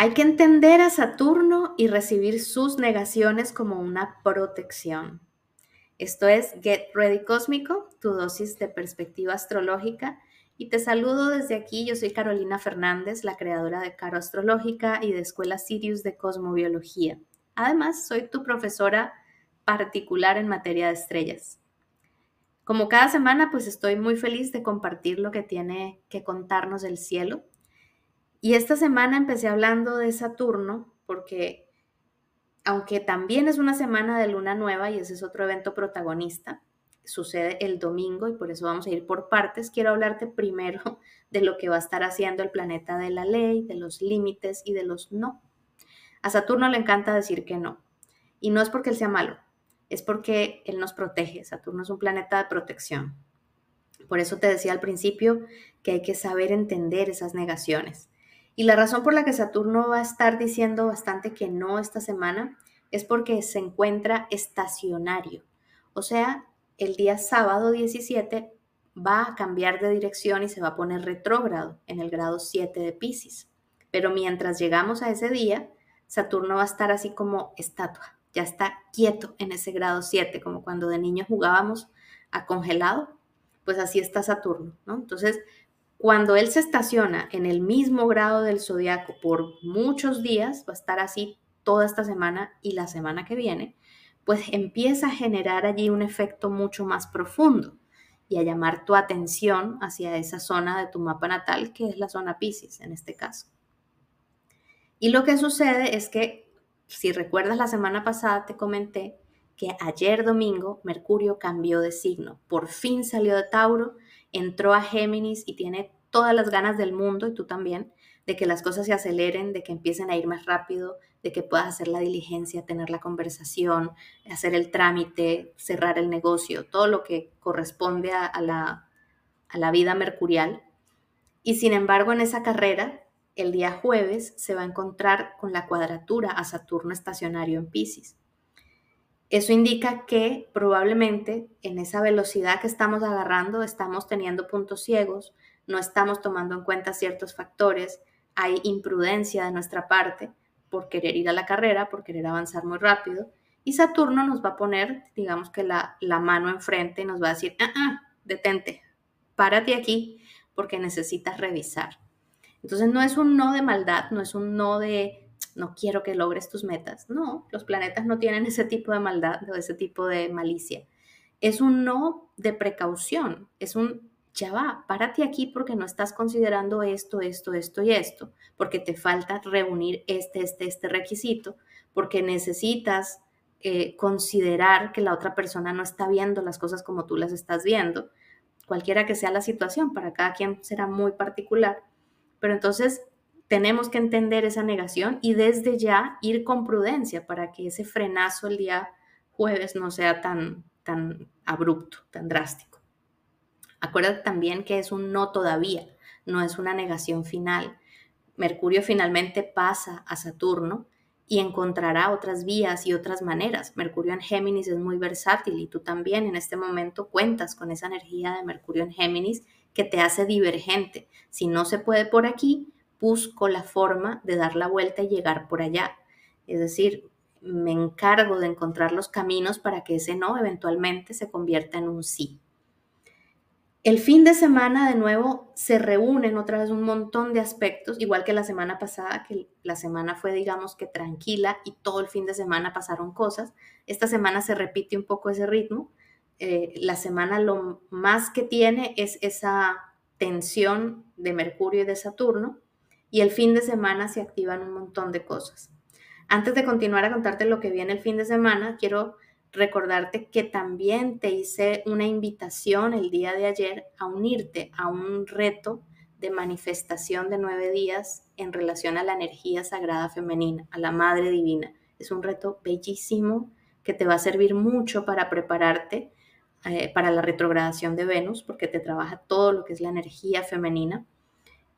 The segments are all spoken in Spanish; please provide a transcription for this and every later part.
Hay que entender a Saturno y recibir sus negaciones como una protección. Esto es Get Ready Cósmico, tu dosis de perspectiva astrológica. Y te saludo desde aquí. Yo soy Carolina Fernández, la creadora de Caro Astrológica y de Escuela Sirius de Cosmobiología. Además, soy tu profesora particular en materia de estrellas. Como cada semana, pues estoy muy feliz de compartir lo que tiene que contarnos el cielo y esta semana empecé hablando de Saturno porque aunque también es una semana de luna nueva y ese es otro evento protagonista, sucede el domingo y por eso vamos a ir por partes, quiero hablarte primero de lo que va a estar haciendo el planeta de la ley, de los límites y de los no. A Saturno le encanta decir que no. Y no es porque él sea malo, es porque él nos protege. Saturno es un planeta de protección. Por eso te decía al principio que hay que saber entender esas negaciones. Y la razón por la que Saturno va a estar diciendo bastante que no esta semana es porque se encuentra estacionario. O sea, el día sábado 17 va a cambiar de dirección y se va a poner retrógrado en el grado 7 de Pisces. Pero mientras llegamos a ese día, Saturno va a estar así como estatua, ya está quieto en ese grado 7, como cuando de niño jugábamos a congelado, pues así está Saturno, ¿no? Entonces, cuando él se estaciona en el mismo grado del zodiaco por muchos días, va a estar así toda esta semana y la semana que viene, pues empieza a generar allí un efecto mucho más profundo y a llamar tu atención hacia esa zona de tu mapa natal, que es la zona Pisces en este caso. Y lo que sucede es que, si recuerdas la semana pasada, te comenté que ayer domingo Mercurio cambió de signo, por fin salió de Tauro entró a Géminis y tiene todas las ganas del mundo, y tú también, de que las cosas se aceleren, de que empiecen a ir más rápido, de que puedas hacer la diligencia, tener la conversación, hacer el trámite, cerrar el negocio, todo lo que corresponde a, la, a la vida mercurial. Y sin embargo, en esa carrera, el día jueves se va a encontrar con la cuadratura a Saturno estacionario en Pisces. Eso indica que probablemente en esa velocidad que estamos agarrando estamos teniendo puntos ciegos, no estamos tomando en cuenta ciertos factores, hay imprudencia de nuestra parte por querer ir a la carrera, por querer avanzar muy rápido, y Saturno nos va a poner, digamos que la, mano enfrente y nos va a decir, ah, ah, detente, párate aquí porque necesitas revisar. Entonces no es un no de maldad, no es un no de no quiero que logres tus metas. No, los planetas no tienen ese tipo de maldad o ese tipo de malicia. Es un no de precaución, es un ya va, párate aquí porque no estás considerando esto, esto, esto y esto, porque te falta reunir este, este, este requisito, porque necesitas eh, considerar que la otra persona no está viendo las cosas como tú las estás viendo, cualquiera que sea la situación, para cada quien será muy particular. Pero entonces tenemos que entender esa negación y desde ya ir con prudencia para que ese frenazo el día jueves no sea tan, tan abrupto, tan drástico. Acuérdate también que es un no todavía, no es una negación final. Mercurio finalmente pasa a Saturno y encontrará otras vías y otras maneras. Mercurio en Géminis es muy versátil y tú también en este momento cuentas con esa energía de Mercurio en Géminis que te hace divergente. Si no se puede por aquí, busco la forma de dar la vuelta y llegar por allá. Es decir, me encargo de encontrar los caminos para que ese no eventualmente se convierta en un sí. El fin de semana de nuevo se reúnen otra vez un montón de aspectos, igual que la semana pasada, que la semana fue digamos que tranquila y todo el fin de semana pasaron cosas. Esta semana se repite un poco ese ritmo. Eh, la semana lo más que tiene es esa tensión de Mercurio y de Saturno, y el fin de semana se activan un montón de cosas. Antes de continuar a contarte lo que viene el fin de semana, quiero recordarte que también te hice una invitación el día de ayer a unirte a un reto de manifestación de nueve días en relación a la energía sagrada femenina, a la Madre Divina. Es un reto bellísimo que te va a servir mucho para prepararte eh, para la retrogradación de Venus, porque te trabaja todo lo que es la energía femenina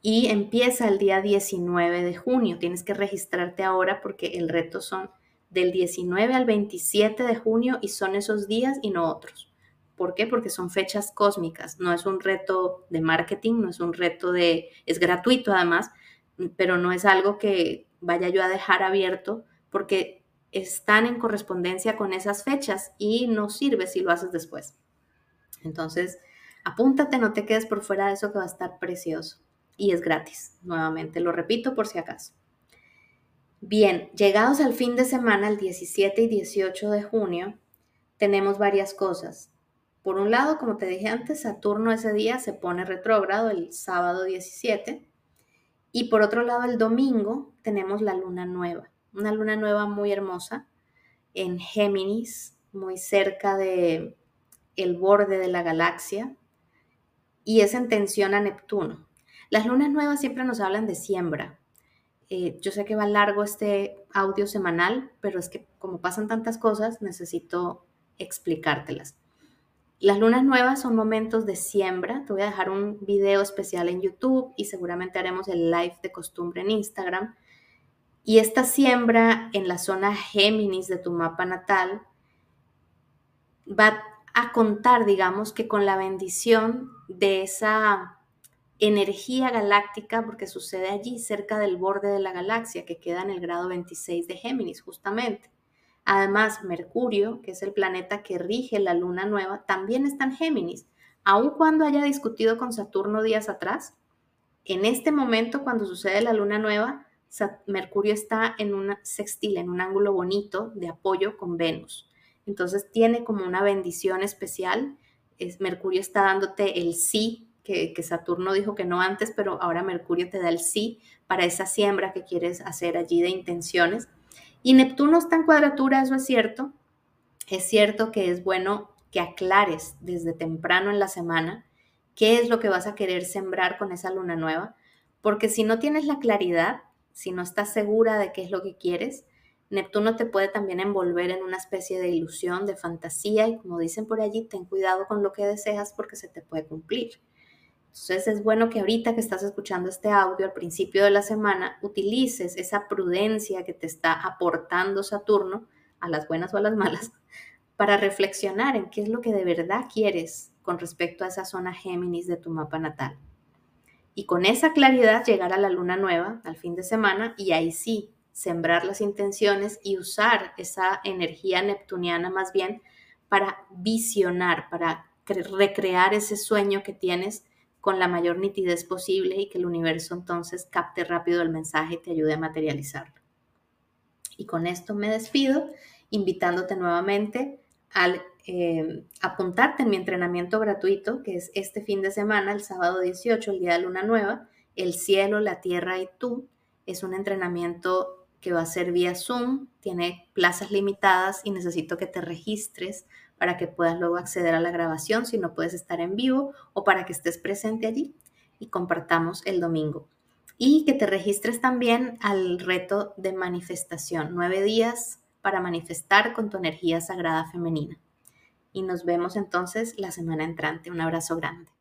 y empieza el día 19 de junio. Tienes que registrarte ahora porque el reto son del 19 al 27 de junio y son esos días y no otros. ¿Por qué? Porque son fechas cósmicas, no es un reto de marketing, no es un reto de, es gratuito además, pero no es algo que vaya yo a dejar abierto porque están en correspondencia con esas fechas y no sirve si lo haces después. Entonces, apúntate, no te quedes por fuera de eso que va a estar precioso y es gratis. Nuevamente, lo repito por si acaso. Bien, llegados al fin de semana, el 17 y 18 de junio, tenemos varias cosas. Por un lado, como te dije antes, Saturno ese día se pone retrógrado el sábado 17. Y por otro lado, el domingo tenemos la luna nueva, una luna nueva muy hermosa en Géminis, muy cerca de el borde de la galaxia y es en tensión a Neptuno. Las lunas nuevas siempre nos hablan de siembra. Eh, yo sé que va largo este audio semanal, pero es que como pasan tantas cosas, necesito explicártelas. Las lunas nuevas son momentos de siembra. Te voy a dejar un video especial en YouTube y seguramente haremos el live de costumbre en Instagram. Y esta siembra en la zona Géminis de tu mapa natal va a contar, digamos, que con la bendición de esa energía galáctica, porque sucede allí cerca del borde de la galaxia, que queda en el grado 26 de Géminis, justamente. Además, Mercurio, que es el planeta que rige la luna nueva, también está en Géminis. Aun cuando haya discutido con Saturno días atrás, en este momento, cuando sucede la luna nueva, Mercurio está en una sextil, en un ángulo bonito de apoyo con Venus. Entonces tiene como una bendición especial. Es, Mercurio está dándote el sí, que, Saturno dijo que no antes, pero ahora Mercurio te da el sí para esa siembra que quieres hacer allí de intenciones. Y Neptuno está en cuadratura, eso es cierto. Es cierto que es bueno que aclares desde temprano en la semana qué es lo que vas a querer sembrar con esa luna nueva, porque si no tienes la claridad, si no estás segura de qué es lo que quieres, Neptuno te puede también envolver en una especie de ilusión, de fantasía, y como dicen por allí, ten cuidado con lo que deseas porque se te puede cumplir. Entonces es bueno que ahorita que estás escuchando este audio al principio de la semana, utilices esa prudencia que te está aportando Saturno, a las buenas o a las malas, para reflexionar en qué es lo que de verdad quieres con respecto a esa zona Géminis de tu mapa natal. Y con esa claridad llegar a la luna nueva al fin de semana y ahí sí sembrar las intenciones y usar esa energía neptuniana más bien para visionar, para recrear ese sueño que tienes con la mayor nitidez posible y que el universo entonces capte rápido el mensaje y te ayude a materializarlo. Y con esto me despido, invitándote nuevamente al eh, apuntarte en mi entrenamiento gratuito, que es este fin de semana, el sábado 18, el día de luna nueva, el cielo, la tierra y tú. Es un entrenamiento que va a ser vía Zoom, tiene plazas limitadas y necesito que te registres para que puedas luego acceder a la grabación si no puedes estar en vivo o para que estés presente allí y compartamos el domingo. Y que te registres también al reto de manifestación, nueve días para manifestar con tu energía sagrada femenina. Y nos vemos entonces la semana entrante. Un abrazo grande.